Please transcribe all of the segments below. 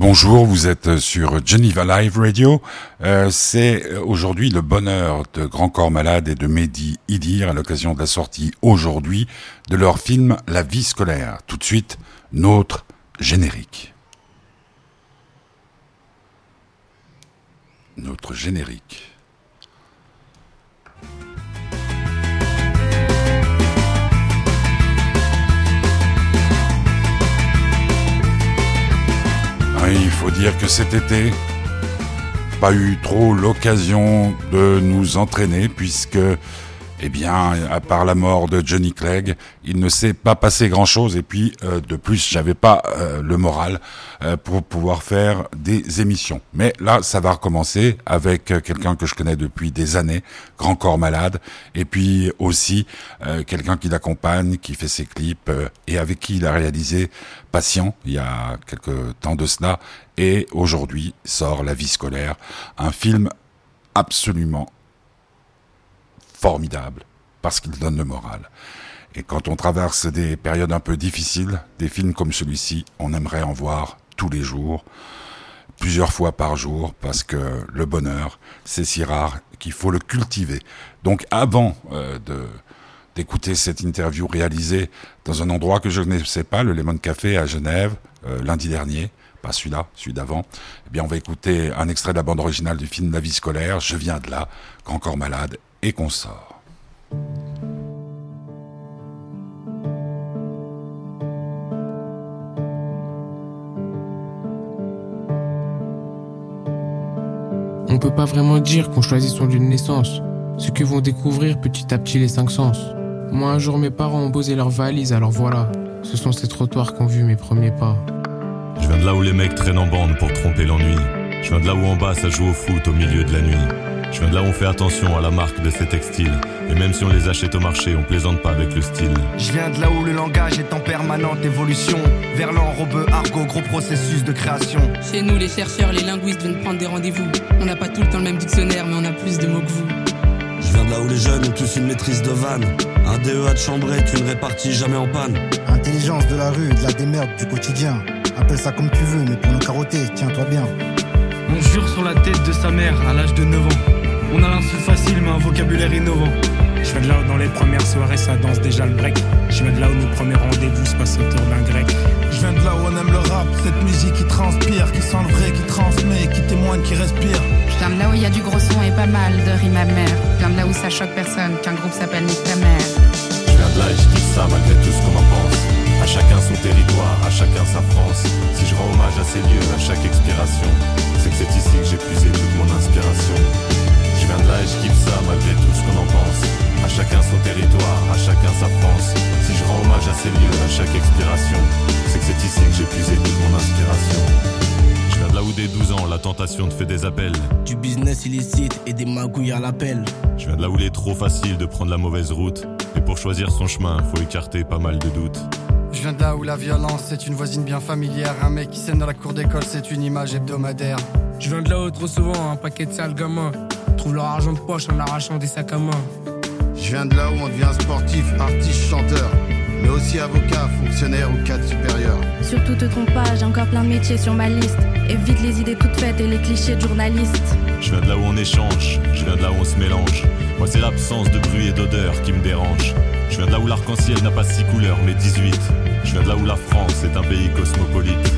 Bonjour, vous êtes sur Geneva Live Radio. Euh, c'est aujourd'hui le bonheur de Grand Corps Malade et de Mehdi Idir à l'occasion de la sortie aujourd'hui de leur film La vie scolaire. Tout de suite, notre générique. Notre générique. Il faut dire que cet été, pas eu trop l'occasion de nous entraîner puisque eh bien, à part la mort de Johnny Clegg, il ne s'est pas passé grand-chose. Et puis, euh, de plus, j'avais pas euh, le moral euh, pour pouvoir faire des émissions. Mais là, ça va recommencer avec quelqu'un que je connais depuis des années, Grand Corps Malade, et puis aussi quelqu'un qui l'accompagne, qui fait ses clips et avec qui il a réalisé Patient il y a quelques temps de cela. Et aujourd'hui sort La vie scolaire, un film absolument formidable parce qu'il donne le moral. Et quand on traverse des périodes un peu difficiles, des films comme celui-ci, on aimerait en voir tous les jours, plusieurs fois par jour, parce que le bonheur, c'est si rare qu'il faut le cultiver. Donc avant euh, de d'écouter cette interview réalisée dans un endroit que je ne sais pas, le Lemon Café à Genève, euh, lundi dernier, pas celui-là, celui d'avant, eh bien on va écouter un extrait de la bande originale du film La vie scolaire, Je viens de là, encore malade, et qu'on sort. On peut pas vraiment dire qu'on choisit son lieu de naissance, ce que vont découvrir petit à petit les cinq sens. Moi un jour mes parents ont posé leurs valises, alors voilà, ce sont ces trottoirs qu'ont vu mes premiers pas. Je viens de là où les mecs traînent en bande pour tromper l'ennui. Je viens de là où en bas ça joue au foot au milieu de la nuit. Je viens de là où on fait attention à la marque de ces textiles. Et même si on les achète au marché, on plaisante pas avec le style. Je viens de là où le langage est en permanente évolution. Vers l'enrobe, argot, gros processus de création. Chez nous, les chercheurs, les linguistes viennent prendre des rendez-vous. On n'a pas tout le temps le même dictionnaire, mais on a plus de mots que vous. Je viens de là où les jeunes ont tous une maîtrise de vanne. Un DEA de chambrée, tu ne répartis jamais en panne. Intelligence de la rue, de la démerde du quotidien. Appelle ça comme tu veux, mais pour nous carotter, tiens-toi bien. Sur la tête de sa mère à l'âge de 9 ans. On a l'insulte facile, mais un vocabulaire innovant. Je viens de là où dans les premières soirées ça danse déjà le break. Je viens de là où nos premiers rendez-vous se passent autour d'un grec. Je viens de là où on aime le rap, cette musique qui transpire, qui sent le vrai, qui transmet, qui témoigne, qui respire. Je viens de là où il y a du gros son et pas mal de rimes amères. Je viens de là où ça choque personne qu'un groupe s'appelle Nick ta mère. Je viens de là et je kiffe ça malgré tout ce qu'on en pense. À chacun son territoire, à chacun sa France. Si je rends hommage à ces lieux, à chaque expiration, c'est que c'est ici business illicite et des magouilles à l'appel. Je viens de là où il est trop facile de prendre la mauvaise route. Et pour choisir son chemin, faut écarter pas mal de doutes. Je viens de là où la violence c'est une voisine bien familière. Un mec qui scène dans la cour d'école, c'est une image hebdomadaire. Je viens de là où trop souvent un paquet de sales gamins trouvent leur argent de poche en arrachant des sacs à main. Je viens de là où on devient sportif, artiste, chanteur, mais aussi avocat, fonctionnaire ou cadre supérieur. Surtout te trompe pas, j'ai encore plein de métiers sur ma liste. Évite les idées toutes faites et les clichés de journalistes. Je viens de là où on échange, je viens de là où on se mélange. Moi, c'est l'absence de bruit et d'odeur qui me dérange. Je viens de là où l'arc-en-ciel n'a pas six couleurs, mais 18. Je viens de là où la France est un pays cosmopolite.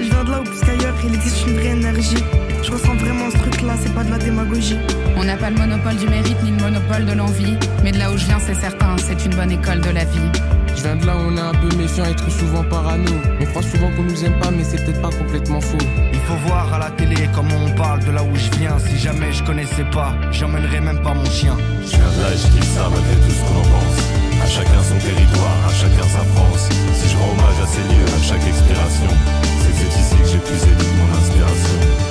Je viens de là où plus qu'ailleurs, il existe une vraie énergie. Je ressens vraiment ce truc-là, c'est pas de la démagogie. On n'a pas le monopole du mérite ni le monopole de l'envie. Mais de là où je viens, c'est certain, c'est une bonne école de la vie. Je viens de là où on est un peu méfiant et trop souvent parano. On croit souvent qu'on nous aime pas, mais c'est peut-être pas complètement faux. Il faut voir à la télé comment on parle de là où je viens. Si jamais je connaissais pas, j'emmènerais même pas mon chien. Je viens de là et je kiffe ça malgré tout ce qu'on en pense. À chacun son territoire, à chacun sa France. Si je rends hommage à ces lieux, à chaque expiration, c'est que c'est ici que j'ai puisé toute mon inspiration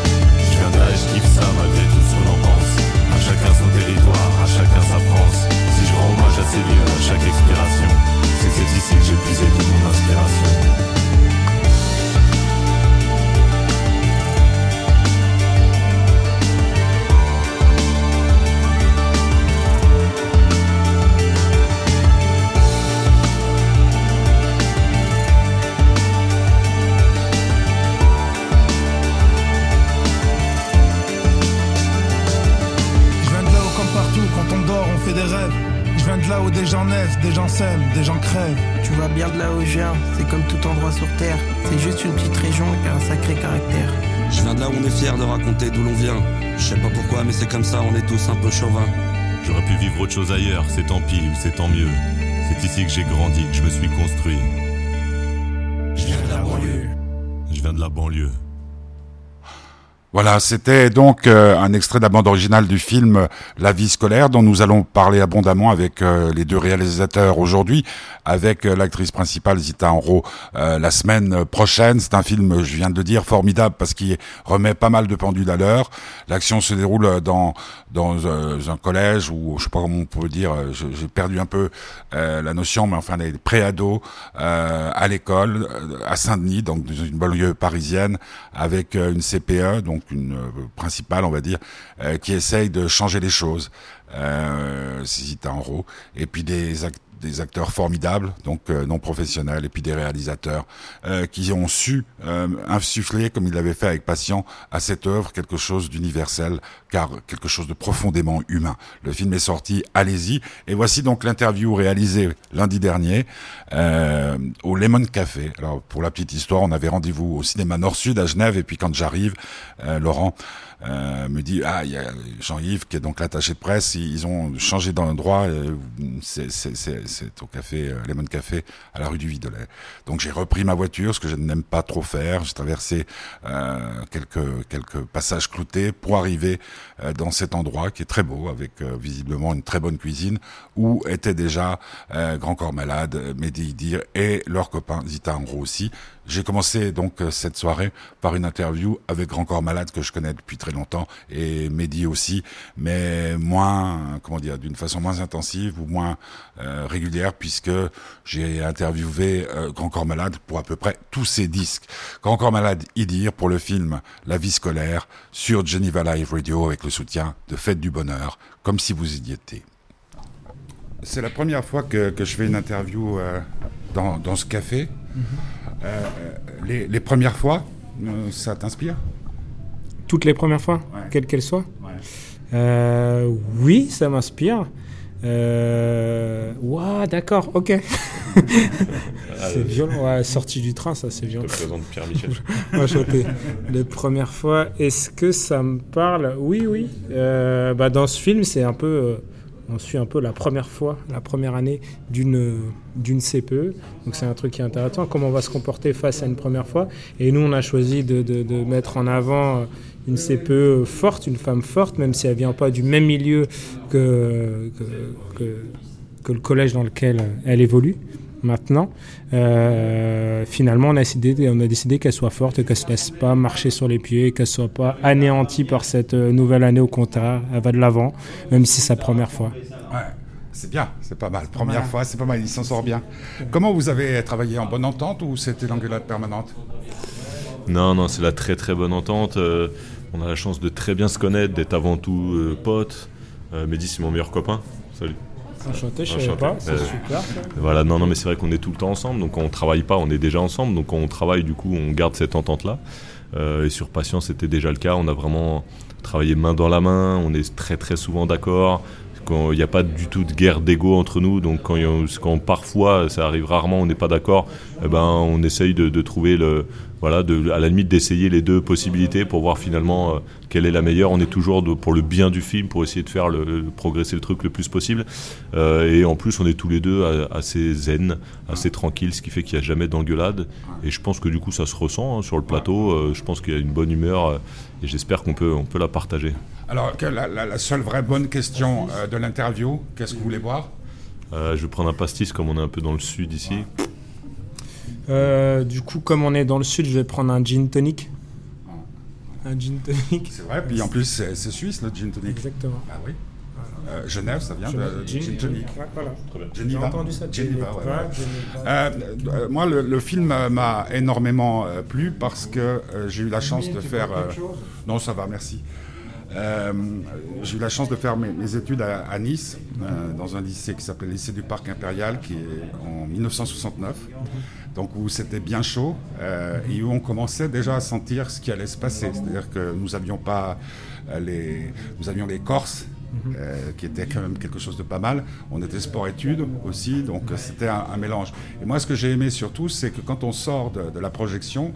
je kiffe ça malgré tout ce qu'on en pense. À chacun son territoire, à chacun sa France. Hommage assez ces à chaque expiration. C'est c'est ici que j'épuisais toute mon inspiration. Je viens de l'eau comme partout. Quand on dort, on fait des rêves gens naissent, des gens s'aiment, des gens crèvent. Tu vois bien de là où je viens, c'est comme tout endroit sur terre. C'est juste une petite région qui a un sacré caractère. Je viens de là où on est fier de raconter d'où l'on vient. Je sais pas pourquoi, mais c'est comme ça, on est tous un peu chauvins. J'aurais pu vivre autre chose ailleurs, c'est tant pis ou c'est tant mieux. C'est ici que j'ai grandi, que je me suis construit. Je viens de la banlieue. Je viens de la banlieue. Voilà, c'était donc euh, un extrait de la bande originale du film La vie scolaire dont nous allons parler abondamment avec euh, les deux réalisateurs aujourd'hui, avec euh, l'actrice principale Zita Enro la semaine prochaine. C'est un film, je viens de le dire, formidable parce qu'il remet pas mal de pendules à l'heure. L'action se déroule dans dans un collège ou je sais pas comment on peut dire, j'ai perdu un peu la notion, mais enfin des préados à l'école à Saint-Denis, donc dans une banlieue parisienne, avec une CPE, donc une euh, principale, on va dire, euh, qui essaye de changer les choses. Euh, Zita Enro, et puis des, des acteurs formidables, donc euh, non professionnels, et puis des réalisateurs euh, qui ont su euh, insuffler, comme ils l'avaient fait avec Patient, à cette œuvre quelque chose d'universel, car quelque chose de profondément humain. Le film est sorti, allez-y. Et voici donc l'interview réalisée lundi dernier au Lemon Café. Alors pour la petite histoire, on avait rendez-vous au cinéma Nord-Sud à Genève, et puis quand j'arrive, Laurent euh, me dit ah il y a Jean-Yves qui est donc l'attaché de presse. Ils ont changé d'endroit. C'est au café euh, Lemon Café à la rue du Vidolet donc j'ai repris ma voiture ce que je n'aime pas trop faire. J'ai traversé euh, quelques quelques passages cloutés pour arriver euh, dans cet endroit qui est très beau avec euh, visiblement une très bonne cuisine où étaient déjà Grand Corps Malade Mehdi Idir et leur copain Zita Angro aussi j'ai commencé donc euh, cette soirée par une interview avec Grand Corps Malade que je connais depuis très longtemps et Mehdi aussi, mais moins, comment dire, d'une façon moins intensive ou moins euh, régulière puisque j'ai interviewé euh, Grand Corps Malade pour à peu près tous ses disques. Grand Corps Malade Idir pour le film La vie scolaire sur Geneva Live Radio avec le soutien de Fête du Bonheur, comme si vous y étiez. C'est la première fois que, que, je fais une interview dans, dans, ce café. Mm -hmm. Euh, les, les, premières fois, euh, ça t'inspire? Toutes les premières fois, ouais. quelles qu'elles soient? Ouais. euh, Oui, ça m'inspire. Euh... Ouah, d'accord, ok. c'est violent. Ouais, sortie du train, ça, c'est violent. Je te présente Pierre Michel. Moi. Les premières fois, est-ce que ça me parle? Oui, oui. Euh, bah, dans ce film, c'est un peu. Euh, on suit un peu la première fois, la première année d'une CPE. Donc c'est un truc qui est intéressant, comment on va se comporter face à une première fois. Et nous, on a choisi de, mettre en avant une CPE forte, une femme forte, même si elle vient pas du même milieu que le collège dans lequel elle évolue maintenant. Euh, finalement, on a décidé, on a décidé qu'elle soit forte qu'elle se laisse pas marcher sur les pieds, qu'elle soit pas anéantie par cette nouvelle année. Au contraire, elle va de l'avant, même si c'est sa première fois. Ouais. C'est bien, c'est pas mal. Première fois, c'est pas mal, il s'en sort bien. Comment vous avez travaillé en bonne entente ou c'était l'engueulade permanente? Non, non, c'est la très très bonne entente. Euh, on a la chance de très bien se connaître, d'être avant tout euh, potes. Euh, Mehdi, c'est mon meilleur copain. Salut. Enchanté, je ne savais pas, c'est euh, super. Voilà, non, non, mais c'est vrai qu'on est tout le temps ensemble, donc on travaille pas, on est déjà ensemble, donc quand on travaille, du coup, on garde cette entente-là. Euh, et sur Patience, c'était déjà le cas, on a vraiment travaillé main dans la main, on est très très souvent d'accord, il n'y a pas du tout de guerre d'ego entre nous, donc quand, quand, parfois, ça arrive rarement, on n'est pas d'accord, eh ben, on essaye de, de trouver le, voilà, de, à la limite d'essayer les deux possibilités pour voir finalement euh, quelle est la meilleure. On est toujours de, pour le bien du film, pour essayer de faire le, le progresser le truc le plus possible. Euh, et en plus, on est tous les deux assez zen, assez tranquille, ce qui fait qu'il n'y a jamais d'engueulade. Et je pense que du coup, ça se ressent hein, sur le plateau. Euh, je pense qu'il y a une bonne humeur euh, et j'espère qu'on peut, on peut la partager. Alors, la, la, la seule vraie bonne question euh, de l'interview, qu'est-ce que vous voulez boire? Je vais prendre un pastis comme on est un peu dans le sud ici. Ouais. Euh, du coup, comme on est dans le sud, je vais prendre un gin tonic. Un gin tonic. C'est vrai, puis en plus, c'est suisse le gin tonic. Exactement. Ah oui. Euh, Genève, ça vient Genève, de gin, tonic. Voilà. Geneva. entendu ça. Geneva, ouais, ouais. Euh, euh, moi, le, le film m'a énormément euh, plu parce que j'ai eu la chance de faire. non, ça va, merci. Euh, j'ai eu la chance de faire mes, études à, Nice, euh, dans un lycée qui s'appelle le lycée du Parc Impérial, qui est en 1969. Donc où c'était bien chaud euh, et où on commençait déjà à sentir ce qui allait se passer. C'est-à-dire que nous avions pas les, nous avions les Corses euh, qui était quand même quelque chose de pas mal. On était sport-études aussi, donc c'était un, un, mélange. Et moi, ce que j'ai aimé surtout, c'est que quand on sort de, de la projection,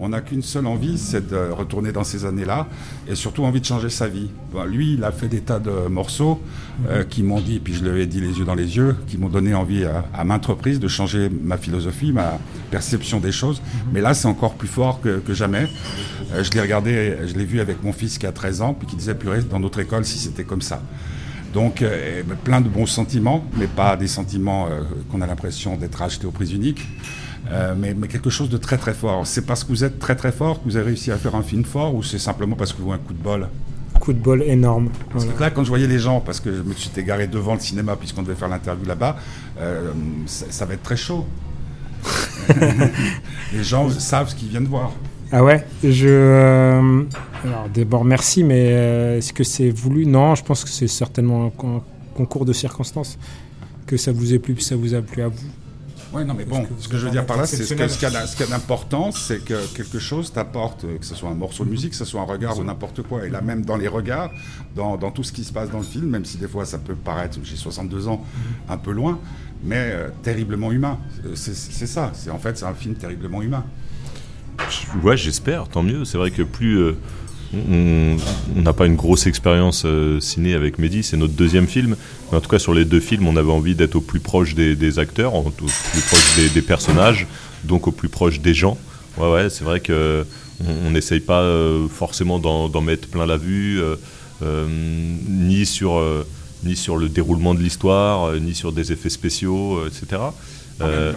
on n'a qu'une seule envie, c'est de retourner dans ces années-là, et surtout envie de changer sa vie. Bon, lui, il a fait des tas de morceaux euh, qui m'ont dit, puis je lui ai dit les yeux dans les yeux, qui m'ont donné envie à, à maintes reprises de changer ma philosophie, ma perception des choses. Mais là, c'est encore plus fort que, que jamais. Euh, je l'ai regardé, je l'ai vu avec mon fils qui a 13 ans, puis qui disait, purée, dans notre école, si c'était comme ça. Donc, euh, plein de bons sentiments, mais pas des sentiments euh, qu'on a l'impression d'être achetés au prix unique. Euh, mais, mais, quelque chose de très très fort. C'est parce que vous êtes très très fort que vous avez réussi à faire un film fort ou c'est simplement parce que vous avez un coup de bol? Coup de bol énorme. Parce voilà. que là, quand je voyais les gens, parce que je me suis égaré devant le cinéma puisqu'on devait faire l'interview là-bas, ça, ça, va être très chaud. les gens savent ce qu'ils viennent voir. Ah ouais, je. Euh, alors d'abord merci, mais euh, est-ce que c'est voulu? Non, je pense que c'est certainement un concours de circonstances. Que ça vous ait plu, ça vous a plu à vous. Oui, non, mais bon, que ce que je veux dire par là, c'est ce qu'il y a d'important, c'est que quelque chose t'apporte, que ce soit un morceau de musique, que ce soit un regard ou n'importe quoi. Et là, même dans les regards, dans, dans, tout ce qui se passe dans le film, même si des fois ça peut paraître, j'ai 62 ans, un peu loin, mais euh, terriblement humain. C'est ça. C'est en fait, c'est un film terriblement humain. Ouais, j'espère, tant mieux. C'est vrai que plus euh, on n'a pas une grosse expérience euh, ciné avec Mehdi, c'est notre deuxième film. Mais en tout cas, sur les deux films, on avait envie d'être au plus proche des, acteurs, au plus proche des, personnages, donc au plus proche des gens. Ouais, ouais, c'est vrai que on n'essaye pas euh, forcément d'en mettre plein la vue, ni sur ni sur le déroulement de l'histoire, ni sur des effets spéciaux, etc. Euh,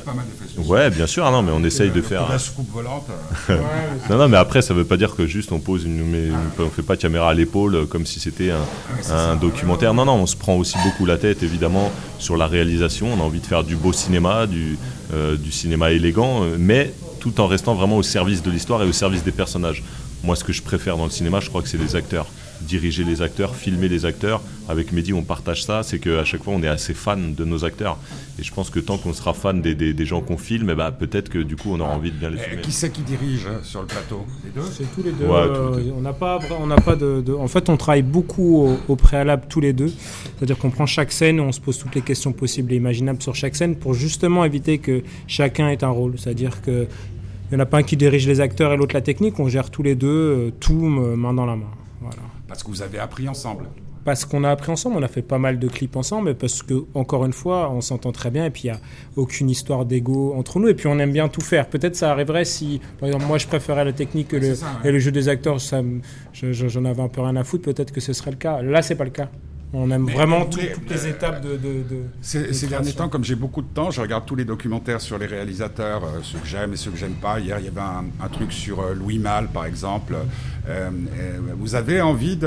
ouais, bien sûr, non, mais on essaye de faire. La soucoupe volante. ouais, non, non, mais après, ça veut pas dire que juste on pose une, on fait pas caméra à l'épaule comme si c'était un, un documentaire. Non, non, on se prend aussi beaucoup la tête, évidemment, sur la réalisation. On a envie de faire du beau cinéma, du, euh, du cinéma élégant, mais tout en restant vraiment au service de l'histoire et au service des personnages. Moi, ce que je préfère dans le cinéma, je crois que c'est les acteurs diriger les acteurs, filmer les acteurs. Avec Mehdi, on partage ça, c'est qu'à chaque fois, on est assez fan de nos acteurs. Et je pense que tant qu'on sera fan des, des, des gens qu'on filme, eh ben, peut-être que du coup, on aura envie de bien les filmer. Et qui c'est qui dirige sur le plateau? Les deux? C'est tous les deux. Ouais, euh, tous les deux. on n'a pas, on n'a pas de, de, En fait, on travaille beaucoup au, au préalable tous les deux. C'est-à-dire qu'on prend chaque scène, on se pose toutes les questions possibles et imaginables sur chaque scène pour justement éviter que chacun ait un rôle. C'est-à-dire que il n'y en a pas un qui dirige les acteurs et l'autre la technique. On gère tous les deux, euh, tout main dans la main. Parce que vous avez appris ensemble parce qu'on a appris ensemble, on a fait pas mal de clips ensemble, parce que encore une fois, on s'entend très bien, et puis il n'y a aucune histoire d'ego entre nous, et puis on aime bien tout faire. Peut-être ça arriverait si, par exemple, moi je préférais la technique que le, ça, ouais. et le jeu des acteurs, j'en je, avais un peu rien à foutre, peut-être que ce serait le cas. Là, c'est pas le cas. On aime Mais vraiment tout, toutes les étapes de. de, de Ces, de ces derniers temps, comme j'ai beaucoup de temps, je regarde tous les documentaires sur les réalisateurs, euh, ceux que j'aime et ceux que j'aime pas. Hier, il y avait un, un truc sur euh, Louis Malle, par exemple. Euh, euh, vous avez envie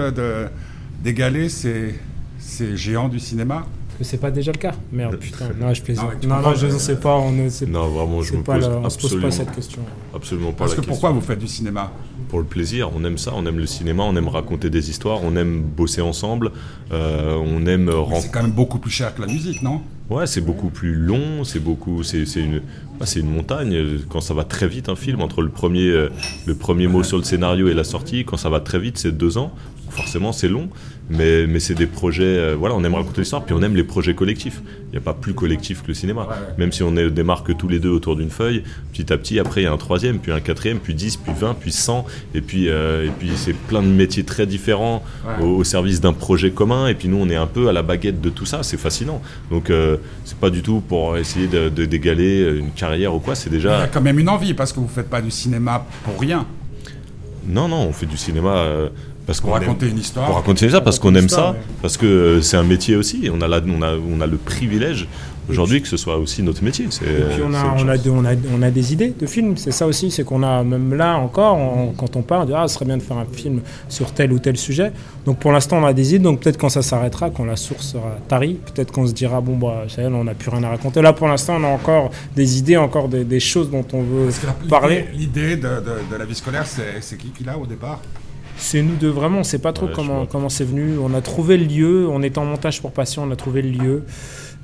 d'égaler ces, ces géants du cinéma? Que c'est pas déjà le cas Merde, putain. Non, je plaisante. Tu Non, non, je ne sais pas. On ne sait Non, vraiment, je me pas pose la- on se pose pas cette question. absolument pas Parce la que question. pourquoi vous faites du cinéma Pour le plaisir, on aime ça, on aime le cinéma, on aime raconter des histoires, on aime bosser ensemble, euh, on aime Mais rencontrer. C'est quand même beaucoup plus cher que la musique, non? Ouais, c'est beaucoup plus long, c'est beaucoup, c'est c'est une, ah, c'est une montagne. Quand ça va très vite, un film entre le premier, euh, le premier mot sur le scénario et la sortie, quand ça va très vite, c'est deux ans. Forcément, c'est long, mais, mais c'est des projets. euh, voilà, on aime raconter l'histoire, puis on aime les projets collectifs. Il n'y a pas plus collectif que le cinéma. Même si on est, démarre que tous les deux autour d'une feuille, petit à petit, après il y a un troisième, puis un quatrième, puis 10, puis 20, puis 100, et puis, euh, et puis c'est plein de métiers très différents Ouais. au, au service d'un projet commun. Et puis nous, on est un peu à la baguette de tout ça. C'est fascinant. Donc euh, c'est pas du tout pour essayer de de- d'égaler une carrière ou quoi. C'est Il y déjà a quand même une envie, parce que vous faites pas du cinéma pour rien. non, non, on fait du cinéma. Parce Pour qu'on raconter aime- une histoire. Pour raconter ça, parce Raconter qu'on une aime histoire, ça, ouais. parce que euh, c'est un métier aussi. On a, la, on a, on a le privilège aujourd'hui que ce soit aussi notre métier. C'est, Et puis on a, on, a, de- on, a, on a des idées de films, c'est ça aussi, c'est qu'on a, même là encore, on- quand on parle, on dit, ah, ce serait bien de faire un film sur tel ou tel sujet. Donc pour l'instant, on a des idées, donc peut-être quand ça s'arrêtera, quand la source sera tarie, peut-être qu'on se dira, bon, bah, ça y est, on n'a plus rien à raconter. Là, pour l'instant, on a encore des idées, encore des, des choses dont on veut Parce que la- parler. L'idée de, de- de la vie scolaire, c'est c'est qui qui l'a au départ? C'est nous deux, vraiment, on sait pas trop Ouais, comment comment c'est venu. On a trouvé le lieu, on était en montage pour Passion, on a trouvé le lieu.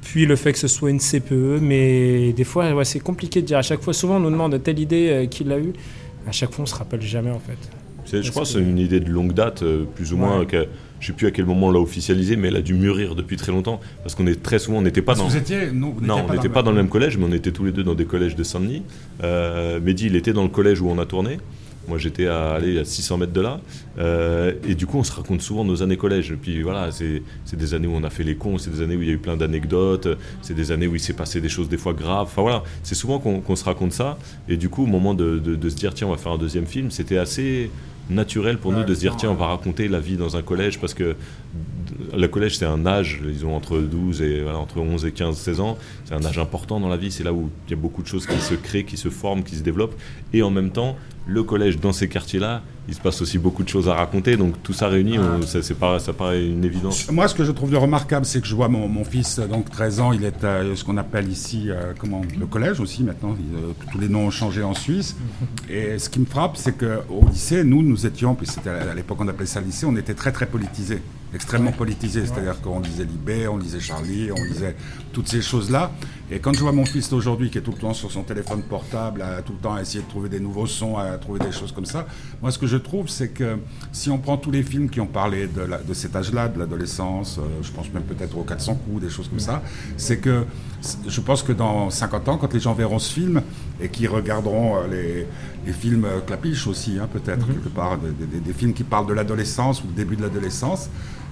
Puis le fait que ce soit une CPE, mais des fois, ouais, c'est compliqué de dire. À chaque fois, souvent, on nous demande telle idée, euh, qui l'a eu. À chaque fois, on se rappelle jamais, en fait. C'est- Je crois que c'est une idée de longue date, euh, plus ou moins. Ouais. que- je sais plus à quel moment on l'a officialisé, mais elle a dû mûrir depuis très longtemps. Parce qu'on est très souvent, on n'était pas Parce dans. vous étiez- non, vous non, n'étiez on n'était pas le- dans le même collège, mais on était tous les deux dans des collèges de Saint-Denis. Euh, Mehdi, il était dans le collège où on a tourné. Moi, j'étais à, aller à 600 mètres de là. Euh, et du coup, on se raconte souvent nos années collège. Et puis voilà, c'est des années où on a fait les cons, c'est des années où il y a eu plein d'anecdotes, c'est des années où il s'est passé des choses des fois graves. Enfin voilà, c'est souvent qu'on se raconte ça. Et du coup, au moment de se dire, tiens, on va faire un deuxième film, c'était assez naturel pour nous de se dire, tiens, on va raconter la vie dans un collège parce que le collège, c'est un âge, ils ont entre 12 et voilà, entre 11 et 15, 16 ans. C'est un âge important dans la vie. C'est là où il y a beaucoup de choses qui se créent, qui se forment, qui se développent. Et en même temps, le collège dans ces quartiers-là, il se passe aussi beaucoup de choses à raconter. Donc tout ça réuni, on- ça, c'est pas, ça paraît une évidence. Moi, ce que je trouve de remarquable, c'est que je vois mon, mon fils, donc 13 ans, il est à ce qu'on appelle ici, euh, comment, le collège aussi maintenant. Il, euh, tous les noms ont changé en Suisse. Et ce qui me frappe, c'est qu'au lycée, nous, nous étions, puis c'était à l'époque on appelait ça lycée, on était très très politisés, extrêmement politisés. C'est-à-dire qu'on lisait Libé, on lisait Charlie, on lisait toutes ces choses-là. Et quand je vois mon fils d'aujourd'hui qui est tout le temps sur son téléphone portable, à tout le temps à essayer de trouver des nouveaux sons, à trouver des choses comme ça, moi ce que je trouve, c'est que si on prend tous les films qui ont parlé de, la- de cet âge-là, de l'adolescence, euh, je pense même peut-être aux 400 coups, des choses comme ça, c'est que je pense que dans 50 ans, quand les gens verront ce film et qui regarderont euh, les, les films euh, Clapiche aussi, hein, peut-être quelque part, des, des- des films qui parlent de l'adolescence ou du début de l'adolescence,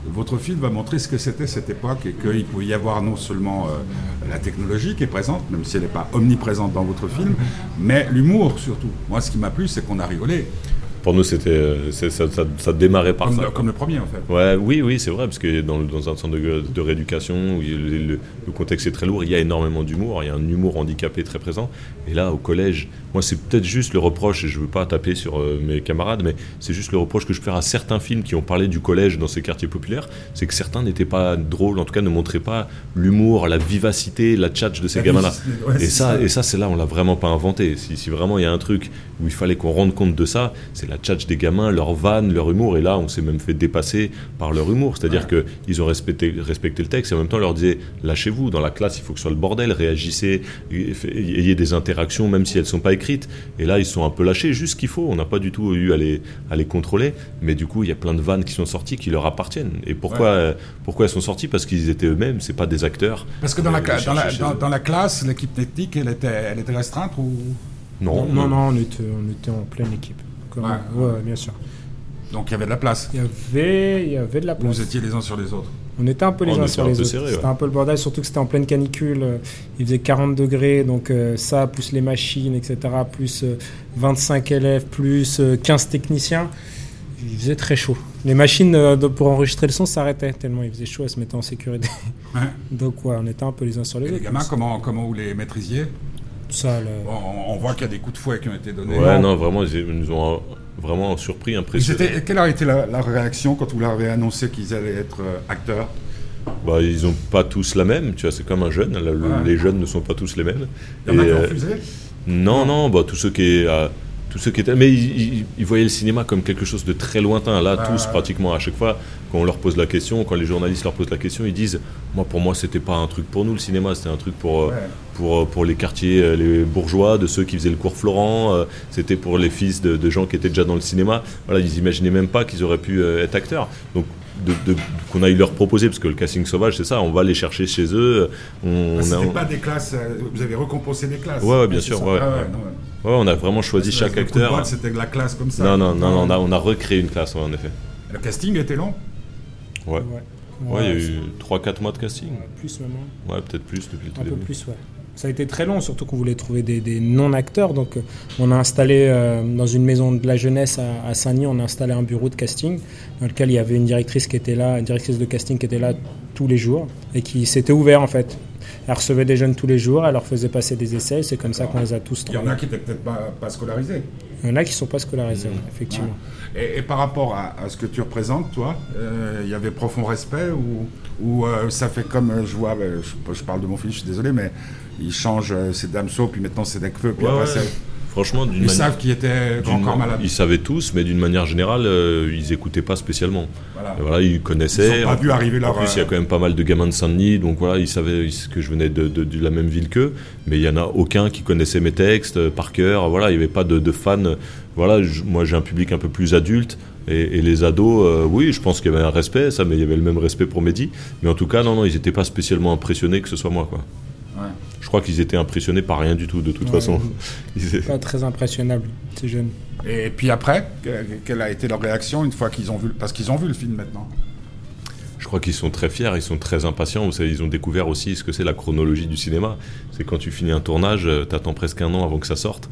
votre film va montrer ce que c'était cette époque et qu'il pouvait y avoir non seulement euh, la technologie qui est présente, même si elle n'est pas omniprésente dans votre film, mais l'humour surtout. Moi, ce qui m'a plu, c'est qu'on a rigolé. Pour nous, c'était, euh, ça, ça, ça démarrait par Comme ça. comme le premier, en fait. Ouais, oui, oui, c'est vrai, parce que dans, un centre de, de rééducation où il- le, contexte est très lourd, il y a énormément d'humour, il y a un humour handicapé très présent. Et là, au collège, moi, c'est peut-être juste le reproche, et je veux pas taper sur euh, mes camarades, mais c'est juste le reproche que je fais à certains films qui ont parlé du collège dans ces quartiers populaires, c'est que certains n'étaient pas drôles, en tout cas ne montraient pas l'humour, la vivacité, la tchatch de ces gamins-là. ouais, et ça. et ça, c'est là, on l'a vraiment pas inventé. Si, si vraiment il y a un truc où il fallait qu'on rende compte de ça, c'est la tchatch des gamins, leur vanne, leur humour. Et là, on s'est même fait dépasser par leur humour. C'est-à-dire que ils ont respecté, respecté le texte et en même temps, on leur disait lâchez-vous. Dans la classe, il faut que ce soit le bordel. Réagissez, ayez des interactions, même si elles sont pas écrites. Et là, ils sont un peu lâchés, juste ce qu'il faut. On n'a pas du tout eu à les, à les contrôler. Mais du coup, il y a plein de vannes qui sont sorties qui leur appartiennent. Et pourquoi, Ouais. euh, pourquoi elles sont sorties? Parce qu'ils étaient eux-mêmes. C'est pas des acteurs. Parce que dans la, Euh, dans la, dans la classe, l'équipe technique, elle était, elle était restreinte ou? Non, non, non, on était, on était en pleine équipe. Comme- Ouais. ouais, bien sûr. Donc il y avait de la place. Il y avait, il y avait de la place. Vous étiez les uns sur les autres. On était un peu les On uns sur un les autres. C'était ouais. un peu le bordel, surtout que c'était en pleine canicule. euh, Il faisait 40 degrés, donc euh, ça, plus les machines, etc., plus euh, 25 élèves, plus euh, 15 techniciens. Il faisait très chaud. Les machines euh, de- pour enregistrer le son s'arrêtaient tellement il faisait chaud, elles se mettaient en sécurité. Ouais. donc ouais, on était un peu les uns sur les Et autres. les gamins, comment, comment vous les maîtrisiez? Ça, le- on, on voit qu'il y a des coups de fouet qui ont été donnés. Ouais, non, vraiment, ils nous ont vraiment surpris, impressionnés. quelle a été la, la réaction quand vous leur avez annoncé qu'ils allaient être euh, acteurs? Bah, ils n'ont pas tous la même, tu vois, c'est comme un jeune, le- le- Ouais. les jeunes ne sont pas tous les mêmes. Il y en a qui ont euh, refusé? Non, non, bah, tous ceux qui... euh, tous ceux qui étaient... Mais ils, ils- ils voyaient le cinéma comme quelque chose de très lointain. Là, Ouais, tous, pratiquement, à chaque fois, quand on leur pose la question, quand les journalistes leur posent la question, ils disent Moi, pour moi, c'était pas un truc pour nous, le cinéma, c'était un truc pour, euh, Ouais. pour, euh, pour les quartiers, euh, les bourgeois, de ceux qui faisaient le cours Florent, c'était pour les fils de, de gens qui étaient déjà dans le cinéma. Voilà, ils imaginaient même pas qu'ils auraient pu être acteurs. Donc, qu'on aille leur proposer, parce que le casting sauvage, c'est ça, on va les chercher chez eux. On, Ah, on- pas des classes, vous avez recompensé des classes. Ouais, ouais, bien sûr. Ouais, Ah non, ouais. On a vraiment choisi chaque acteur. C'était de la classe comme ça. Non, non, non, non, on, a, on a recréé une classe, ouais, en effet. Le casting était long Ouais. Ouais. Ouais, il y a eu 3-4 mois de casting. Plus même. hein. Ouais, peut-être plus depuis le tout Un peu plus, ouais. Ça a été très long, surtout qu'on voulait trouver des, des non-acteurs. Donc, euh, on a installé euh, dans une maison de la jeunesse à, à Saint-Denis, on a installé un bureau de casting dans lequel il y avait une directrice qui était là, une directrice de casting qui était là tous les jours et qui s'était ouvert en fait. Elle recevait des jeunes tous les jours, elle leur faisait passer des essais. C'est comme ça qu'on les a tous Il y en a qui n'étaient peut-être pas, pas scolarisés. Il y en a qui sont pas scolarisés, effectivement. Et, et par rapport à, à ce que tu représentes, toi, euh, il y avait profond respect ou, ou euh, ça fait comme euh, je vois, je, je parle de mon fils, je suis désolé, mais il change euh, ses dameaux, puis maintenant c'est Necfeu, puis Ouais, après ouais. Franchement, d'une Ils manière- savent qui était encore malade. Ils savaient tous, mais d'une manière générale, euh, ils écoutaient pas spécialement. Voilà. Voilà, ils connaissaient. Ils ont pas vu arriver leur, En plus, il y a euh, quand même pas mal de gamins de Saint-Denis, donc voilà, ils savaient que je venais de, de- de la même ville qu'eux, mais il y en a aucun qui connaissait mes textes euh, par cœur. Voilà, il n'y avait pas de, de fans. Voilà, moi j'ai un public un peu plus adulte. Et, et les ados, euh, oui, je pense qu'il y avait un respect, ça, mais il y avait le même respect pour Mehdi. Mais en tout cas, non, non, ils n'étaient pas spécialement impressionnés que ce soit moi, quoi. Je crois qu'ils étaient impressionnés par rien du tout, de toute Ouais. façon. Ils- Pas très impressionnable, ces jeunes. Et puis après, que- quelle a été leur réaction une fois qu'ils ont vu, parce qu'ils ont vu le film maintenant? Je crois qu'ils sont très fiers, ils sont très impatients. Vous savez, ils ont découvert aussi ce que c'est la chronologie du cinéma. C'est quand tu finis un tournage, euh, t'attends presque un an avant que ça sorte.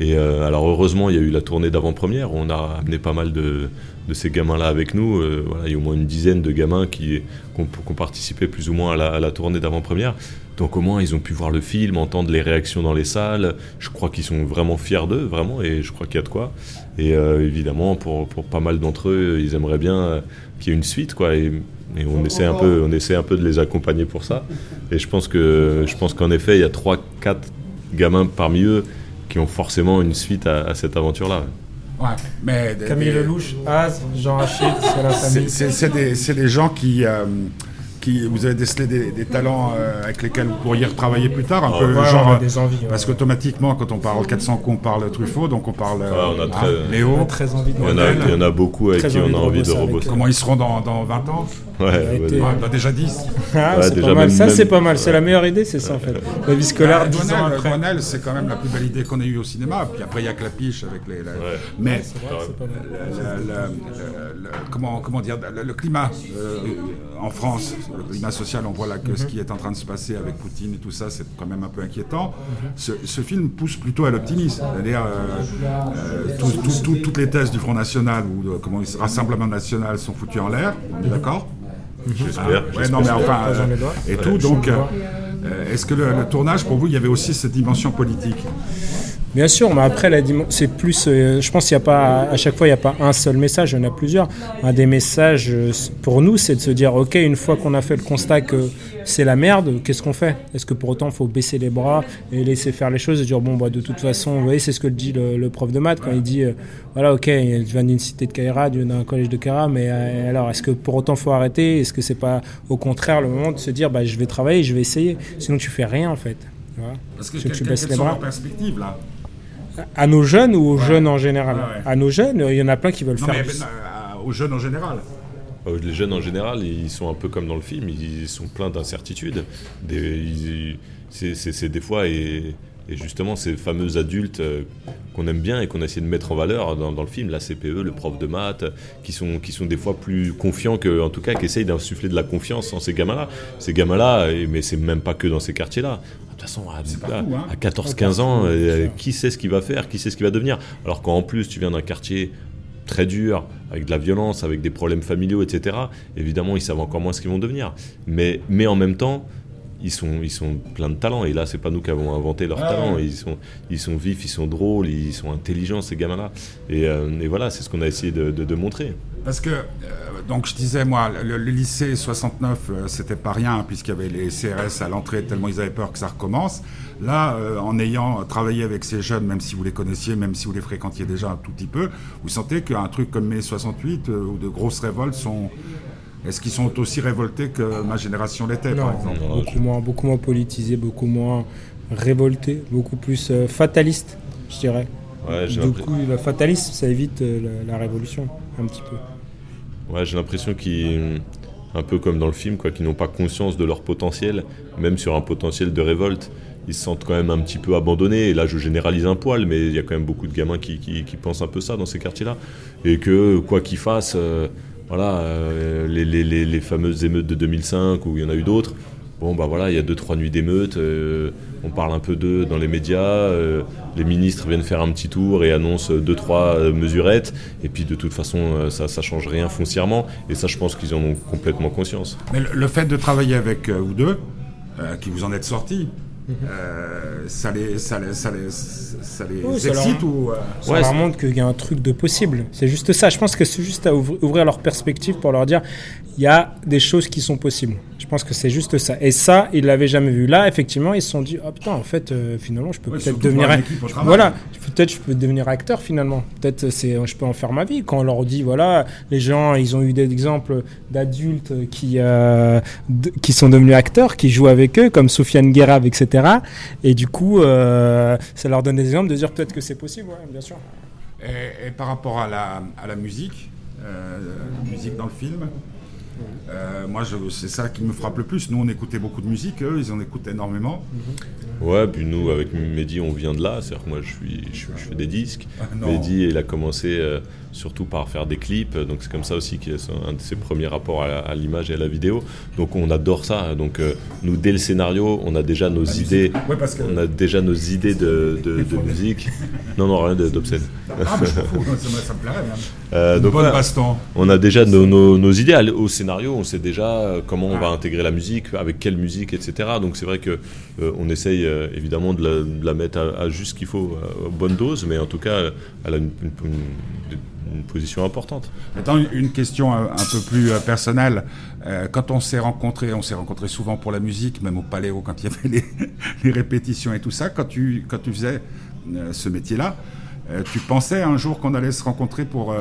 Et euh, alors heureusement, il y a eu la tournée d'avant-première. On a amené pas mal de, de ces gamins-là avec nous. Euh, voilà, il y a au moins une dizaine de gamins qui, qui ont, qui ont participé plus ou moins à la, à la tournée d'avant-première. Donc au moins, ils ont pu voir le film, entendre les réactions dans les salles. Je crois qu'ils sont vraiment fiers d'eux, vraiment, et je crois qu'il y a de quoi. Et euh, évidemment, pour, pour pas mal d'entre eux, ils aimeraient bien euh, qu'il y ait une suite, quoi. Et, et on essaie un peu, on essaie un peu de les accompagner pour ça. Et je pense que, je pense qu'en effet, il y a trois, quatre gamins parmi eux qui ont forcément une suite à, à cette aventure-là. Ouais, mais Camille Lelouch, Az, Jean Rachid, c'est la famille. Des, c'est des gens qui, euh, qui vous avez décelé des, des talents euh, avec lesquels vous pourriez retravailler plus tard, un Ah, peu ouais, genre on a euh, des envies, ouais. parce qu'automatiquement quand on parle 400 coups, on parle Truffaut, donc on parle euh, Ouais, on a hein, très- Léo, On a très envie de Il y en a, il y en a beaucoup avec Très qui on a envie de rebosser. Comment ils seront dans, dans 20 ans? Ouais, été- ouais. Ouais, bah, Déjà 10. Ah, Ouais, c'est déjà pas mal. même- Ça, c'est pas mal. C'est la meilleure idée, c'est ça en fait. La vie scolaire, Ah, 10 ans Gwenelle, après. Gwenelle, c'est quand même la plus belle idée qu'on ait eue au cinéma. Puis après, il y a Clapiche avec les. la- Mais comment, comment dire, le, le climat euh, en France, le climat social, on voit là que ce Mhm. qui est en train de se passer avec Poutine et tout ça, c'est quand même un peu inquiétant. Mhm. Ce, ce film pousse plutôt à l'optimisme, c'est-à-dire euh, euh, tout- tout- tout- toutes les thèses du Front National ou de, comment Rassemblement National sont foutues en l'air. On est d'accord J'espère, Ah, ouais, j'espère. non, mais enfin, euh, et tout. Donc, le euh, euh, est-ce que le, le tournage, pour vous, il y avait aussi cette dimension politique Bien sûr, mais après, la c'est plus. euh, je pense qu'il n'y a pas. À chaque fois, il n'y a pas un seul message, il y en a plusieurs. Un des messages, euh, pour nous, c'est de se dire ok, une fois qu'on a fait le constat que c'est la merde, qu'est-ce qu'on fait? Est-ce que pour autant, il faut baisser les bras et laisser faire les choses et dire bon, bah, de toute façon, vous voyez, c'est ce que dit le, le prof de maths quand il dit euh, voilà, ok, il vient d'une cité de Kaira, d'un collège de Kaira, mais euh, alors, est-ce que pour autant, il faut arrêter? Est-ce que c'est pas au contraire le moment de se dire bah, je vais travailler, je vais essayer? Sinon, tu fais rien en fait. Tu vois? Parce que, tu quelles baisses les bras. leurs perspectives là? À nos jeunes ou aux jeunes en général Ouais, ouais. À nos jeunes, il y en a plein qui veulent Non, faire. mais euh, aux jeunes en général. Euh, Les jeunes en général, ils sont un peu comme dans le film, ils sont pleins d'incertitudes. C'est, des fois, et, et justement, ces fameux adultes euh, qu'on aime bien et qu'on essaie de mettre en valeur dans, dans le film, la CPE, le prof de maths, qui sont, qui sont des fois plus confiants que, en tout cas, qui essayent d'insuffler de la confiance en ces gamins-là. Ces gamins-là, mais c'est même pas que dans ces quartiers-là. De toute façon, à, partout, hein. à 14-15 ans, euh, qui sait ce qu'il va faire, qui sait ce qu'il va devenir Alors qu'en plus, tu viens d'un quartier très dur, avec de la violence, avec des problèmes familiaux, etc. Évidemment, ils savent encore moins ce qu'ils vont devenir. Mais, mais en même temps, ils sont, ils sont pleins de talent. Et là, c'est pas nous qui avons inventé leur Ah talent. ouais. Ils sont, ils sont vifs, ils sont drôles, ils sont intelligents, ces gamins-là. Et, euh, et voilà, c'est ce qu'on a essayé de, de- de montrer. Parce que, euh, donc je disais, moi, le, le lycée 69, euh, c'était pas rien, puisqu'il y avait les CRS à l'entrée, tellement ils avaient peur que ça recommence. Là, euh, en ayant travaillé avec ces jeunes, même si vous les connaissiez, même si vous les fréquentiez déjà un tout petit peu, vous sentez qu'un truc comme mai 68 euh, ou de grosses révoltes sont. Est-ce qu'ils sont aussi révoltés que ma génération l'était, par exemple? beaucoup moins, beaucoup moins politisé, beaucoup moins révolté, beaucoup plus euh, fataliste, je dirais. Ouais, du coup, le fatalisme, ça évite euh, la, la révolution, un petit peu. Ouais, j'ai l'impression qu'ils, un peu comme dans le film, quoi, qu'ils n'ont pas conscience de leur potentiel, même sur un potentiel de révolte. Ils se sentent quand même un petit peu abandonnés. Et là, je généralise un poil, mais il y a quand même beaucoup de gamins qui, qui- pensent un peu ça dans ces quartiers-là. Et que, quoi qu'ils fassent, euh, voilà, euh, les, les- les- les fameuses émeutes de 2005, où il y en a eu d'autres, bon, bah voilà, il y a deux, trois nuits d'émeutes, euh, on parle un peu d'eux dans les médias, euh, les ministres viennent faire un petit tour et annoncent deux, trois euh, mesurettes, et puis de toute façon, euh, ça, ça change rien foncièrement, et ça, je pense qu'ils en ont complètement conscience. Mais le, le fait de travailler avec euh, vous deux, euh, qui vous en êtes sortis, euh, ça les, ça les, ça les, ça les Oui, ça leur- excite ou euh, Ça leur montre qu'il y a un truc de possible. C'est juste ça. Je pense que c'est juste à ouvri- ouvrir leur perspective pour leur dire il y a des choses qui sont possibles. Je pense que c'est juste ça. Et ça, ils l'avaient jamais vu. Là, effectivement, ils se sont dit, oh putain, en fait, euh, finalement, je peux Ouais, peut-être devenir, voilà, peut-être je peux devenir acteur finalement. Peut-être c'est, je peux en faire ma vie. Quand on leur dit, voilà, les gens, ils ont eu des exemples d'adultes qui, euh, qui sont devenus acteurs, qui jouent avec eux, comme Sofiane Guérab, etc. Et du coup, euh, ça leur donne des exemples de dire peut-être que c'est possible, ouais, bien sûr. Et, et par rapport à la, à la musique, euh, musique dans le film, euh, moi, c'est ça qui me frappe le plus. Nous, on écoutait beaucoup de musique, eux, ils en écoutent énormément. Ouais, puis nous, avec Mehdi, on vient de là. C'est-à-dire que moi, je, suis, je, suis- je fais des disques. Ah. Mehdi, il a commencé euh, surtout par faire des clips. Donc, c'est comme ça aussi qu'il c'est un de ses premiers rapports à, à l'image et à la vidéo. Donc, on adore ça. Donc, euh, nous, dès le scénario, on a déjà nos idées. Ouais, parce que- On a déjà nos idées de, de- de musique. Non, non, rien d'obscène. Ah, mais je ça, ça me plairait même. Euh, donc voilà, on a déjà nos, nos- nos idées au scénario, on sait déjà euh, comment on va intégrer la musique, avec quelle musique, etc. Donc c'est vrai que euh, on essaye euh, évidemment de la, de la mettre à, à juste ce qu'il faut, euh, à bonne dose, mais en tout cas, elle a une, une- une- une position importante. Maintenant, une- une question un, peu plus euh, personnelle. Euh, quand on s'est rencontrés, on s'est rencontrés souvent pour la musique, même au Paléo, quand il y avait les, répétitions et tout ça. Quand tu, quand tu faisais euh, ce métier-là, tu pensais un jour qu'on allait se rencontrer pour,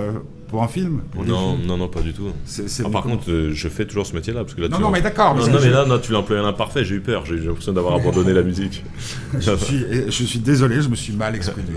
pour un film pour Non, non, non, pas du tout. C'est- c'est Ah, par contre, euh, je fais toujours ce métier-là. Parce que là, Non, tu non, mais d'accord, mais Non, c'est- non, mais là, non, tu l'as employé à l'imparfait. J'ai eu peur. J'ai j'ai l'impression d'avoir abandonné la musique. je, suis, je suis désolé, je me suis mal exprimé.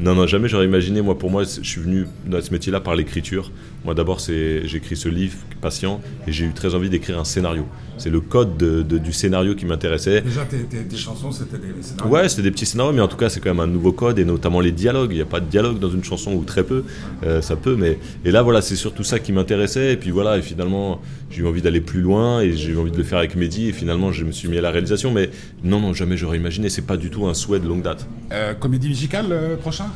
Non, non, jamais j'aurais imaginé. Moi, pour moi, je suis venu dans ce métier-là par l'écriture. Moi, d'abord, c'est j'ai écrit ce livre, Patient, et j'ai eu très envie d'écrire un scénario. C'est le code de- de- du scénario qui m'intéressait. Déjà, tes, tes- tes chansons, c'était des, des scénarios. Ouais, c'était des petits scénarios, mais en tout cas, c'est quand même un nouveau code, et notamment les dialogues. Il n'y a pas de dialogue dans une chanson, ou très peu. Euh, ça peut, mais. Et là, voilà, c'est surtout ça qui m'intéressait. Et puis voilà, et finalement, j'ai eu envie d'aller plus loin, et j'ai eu envie de le faire avec Mehdi, et finalement, je me suis mis à la réalisation. Mais non, non, jamais j'aurais imaginé. C'est pas du tout un souhait de longue date. Euh, comédie musicale euh, prochain?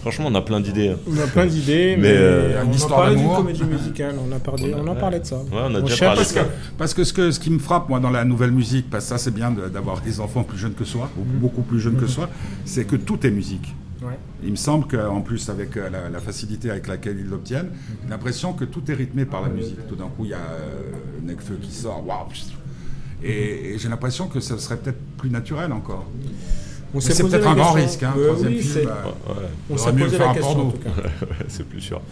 Franchement, on a plein d'idées. hein. On a plein d'idées, mais, euh, on en parlait d'une comédie musicale, on, a parlé, on en parlait de ça. Ouais, on a déjà cherche- parlé de ça. Parce que ce, que ce qui me frappe, moi, dans la nouvelle musique, parce que ça, c'est bien d'avoir des enfants plus jeunes que soi, ou beaucoup plus jeunes que soi, c'est que tout est musique. Ouais. Il me semble qu'en plus, avec euh, la, la facilité avec laquelle ils l'obtiennent, j'ai l'impression que tout est rythmé par la musique. Tout d'un coup, il y a euh, Necfeu qui sort, waouh Et, et j'ai l'impression que ce serait peut-être plus naturel encore. C'est peut-être un grand risque, hein, Euh, oui, film. euh, Ouais. On s'est posé faire la un question, porno. en tout cas. C'est plus sûr.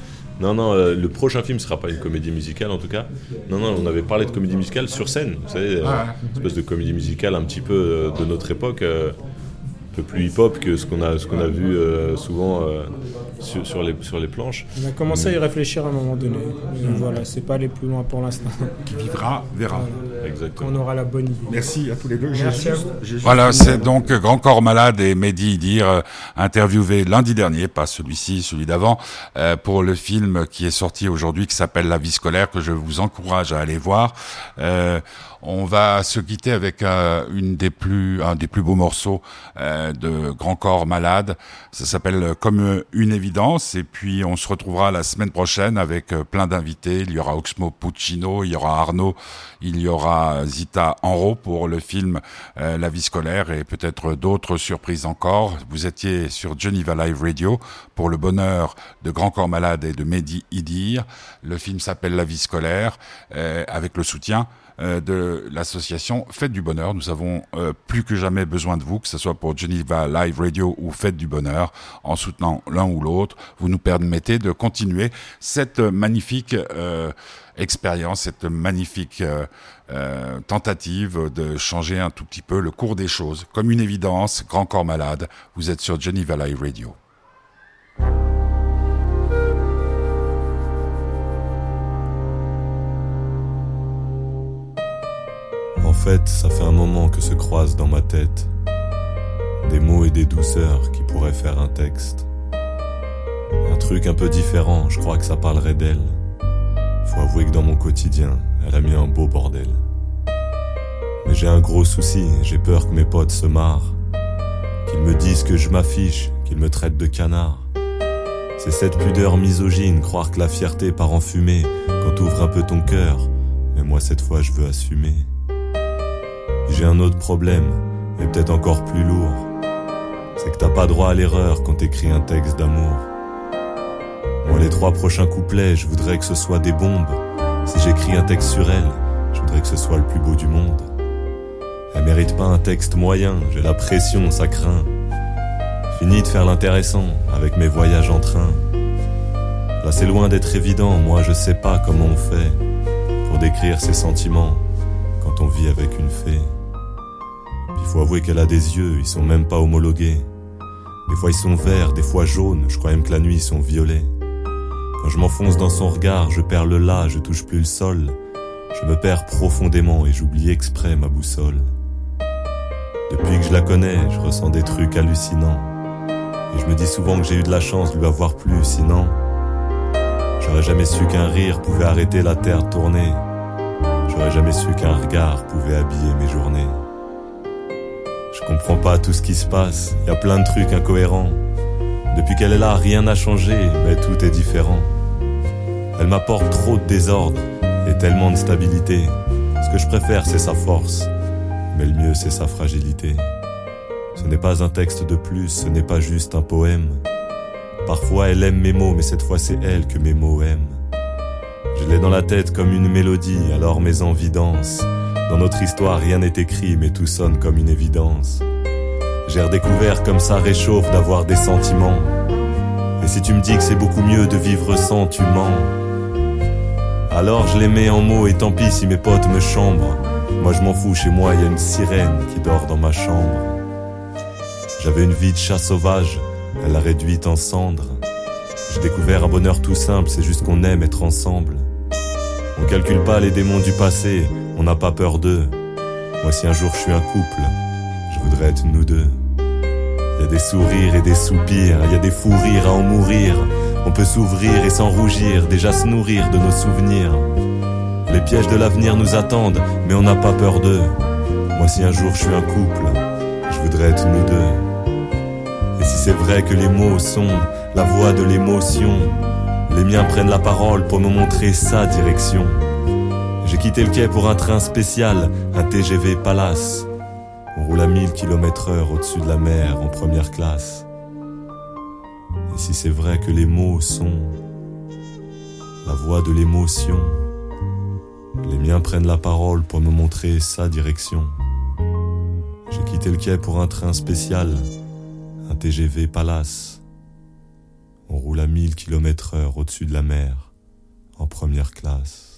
Non, non, euh, le prochain film sera pas une comédie musicale en tout cas. Non, non, on avait parlé de comédie musicale sur scène, vous savez, euh, Ah ouais. une espèce de comédie musicale un petit peu euh, de notre époque, euh, un peu plus hip-hop que ce qu'on a, ce qu'on a vu euh, souvent euh, sur, sur les, sur les planches. On a commencé à y réfléchir à un moment donné. Mais voilà, c'est pas aller plus loin pour l'instant. Qui vivra, verra. Exactement. On aura la bonne idée. Merci à tous les deux. Merci à vous. Voilà, c'est donc Grand Corps Malade et Mehdi Idir, euh, interviewé lundi dernier, pas celui-ci, celui d'avant, euh, pour le film qui est sorti aujourd'hui, qui s'appelle La vie scolaire, que je vous encourage à aller voir. On va se quitter avec euh, une des plus, un des plus beaux morceaux euh, de Grand Corps Malade. Ça s'appelle Comme une évidence. Et puis on se retrouvera la semaine prochaine avec euh, plein d'invités. Il y aura Oxmo Puccino, il y aura Arnaud, il y aura Zita Enro pour le film La vie scolaire et peut-être d'autres surprises encore. Vous étiez sur Geneva Live Radio pour le bonheur de Grand Corps Malade et de Mehdi Idir. Le film s'appelle La vie scolaire avec le soutien de l'association Fête du Bonheur. Nous avons euh, plus que jamais besoin de vous, que ce soit pour Geneva Live Radio ou Fête du Bonheur, en soutenant l'un ou l'autre. Vous nous permettez de continuer cette magnifique euh, expérience, cette magnifique euh, euh, tentative de changer un tout petit peu le cours des choses. Comme une évidence, Grand Corps Malade, vous êtes sur Geneva Live Radio. Fait, ça fait un moment que se croisent dans ma tête des mots et des douceurs qui pourraient faire un texte. Un truc un peu différent, je crois que ça parlerait d'elle. Faut avouer que dans mon quotidien, elle a mis un beau bordel. Mais j'ai un gros souci, j'ai peur que mes potes se marrent. Qu'ils me disent que je m'affiche, qu'ils me traitent de canard. C'est cette pudeur misogyne, croire que la fierté part en fumée quand t'ouvres un peu ton cœur. Mais moi cette fois je veux assumer. J'ai un autre problème, et peut-être encore plus lourd. C'est que t'as pas droit à l'erreur quand t'écris un texte d'amour. Moi les trois prochains couplets, je voudrais que ce soit des bombes. Si j'écris un texte sur elle, je voudrais que ce soit le plus beau du monde. Elle mérite pas un texte moyen, j'ai la pression, ça craint. Fini de faire l'intéressant avec mes voyages en train. Là c'est loin d'être évident, moi je sais pas comment on fait pour décrire ses sentiments quand on vit avec une fée. Faut avouer qu'elle a des yeux, ils sont même pas homologués. Des fois ils sont verts, des fois jaunes, je crois même que la nuit ils sont violets. Quand je m'enfonce dans son regard, je perds le là, je touche plus le sol. Je me perds profondément et j'oublie exprès ma boussole. Depuis que je la connais, je ressens des trucs hallucinants. Et je me dis souvent que j'ai eu de la chance de lui avoir plu, sinon j'aurais jamais su qu'un rire pouvait arrêter la terre de tourner. J'aurais jamais su qu'un regard pouvait habiller mes journées. Je comprends pas tout ce qui se passe, y a plein de trucs incohérents. Depuis qu'elle est là, rien n'a changé, mais tout est différent. Elle m'apporte trop de désordre et tellement de stabilité. Ce que je préfère, c'est sa force, mais le mieux, c'est sa fragilité. Ce n'est pas un texte de plus, ce n'est pas juste un poème. Parfois, elle aime mes mots, mais cette fois, c'est elle que mes mots aiment. Je l'ai dans la tête comme une mélodie, alors mes envies dansent. Dans notre histoire, rien n'est écrit, mais tout sonne comme une évidence. J'ai redécouvert comme ça réchauffe d'avoir des sentiments. Et si tu me dis que c'est beaucoup mieux de vivre sans, tu mens. Alors je les mets en mots et tant pis si mes potes me chambrent. Moi je m'en fous, chez moi il y a une sirène qui dort dans ma chambre. J'avais une vie de chat sauvage, elle l'a réduite en cendres. J'ai découvert un bonheur tout simple, c'est juste qu'on aime être ensemble. On calcule pas les démons du passé, on n'a pas peur d'eux. Moi si un jour je suis un couple, je voudrais être nous deux. Y a des sourires et des soupirs, y a des fous rires à en mourir. On peut s'ouvrir et s'en rougir, déjà se nourrir de nos souvenirs. Les pièges de l'avenir nous attendent, mais on n'a pas peur d'eux. Moi si un jour je suis un couple, je voudrais être nous deux. Et si c'est vrai que les mots sont la voix de l'émotion, les miens prennent la parole pour me montrer sa direction. J'ai quitté le quai pour un train spécial, un TGV Palace. On roule à 1000 km heure au-dessus de la mer en première classe. Et si c'est vrai que les mots sont la voix de l'émotion, les miens prennent la parole pour me montrer sa direction. J'ai quitté le quai pour un train spécial, un TGV Palace. On roule à 1000 km heure au-dessus de la mer en première classe.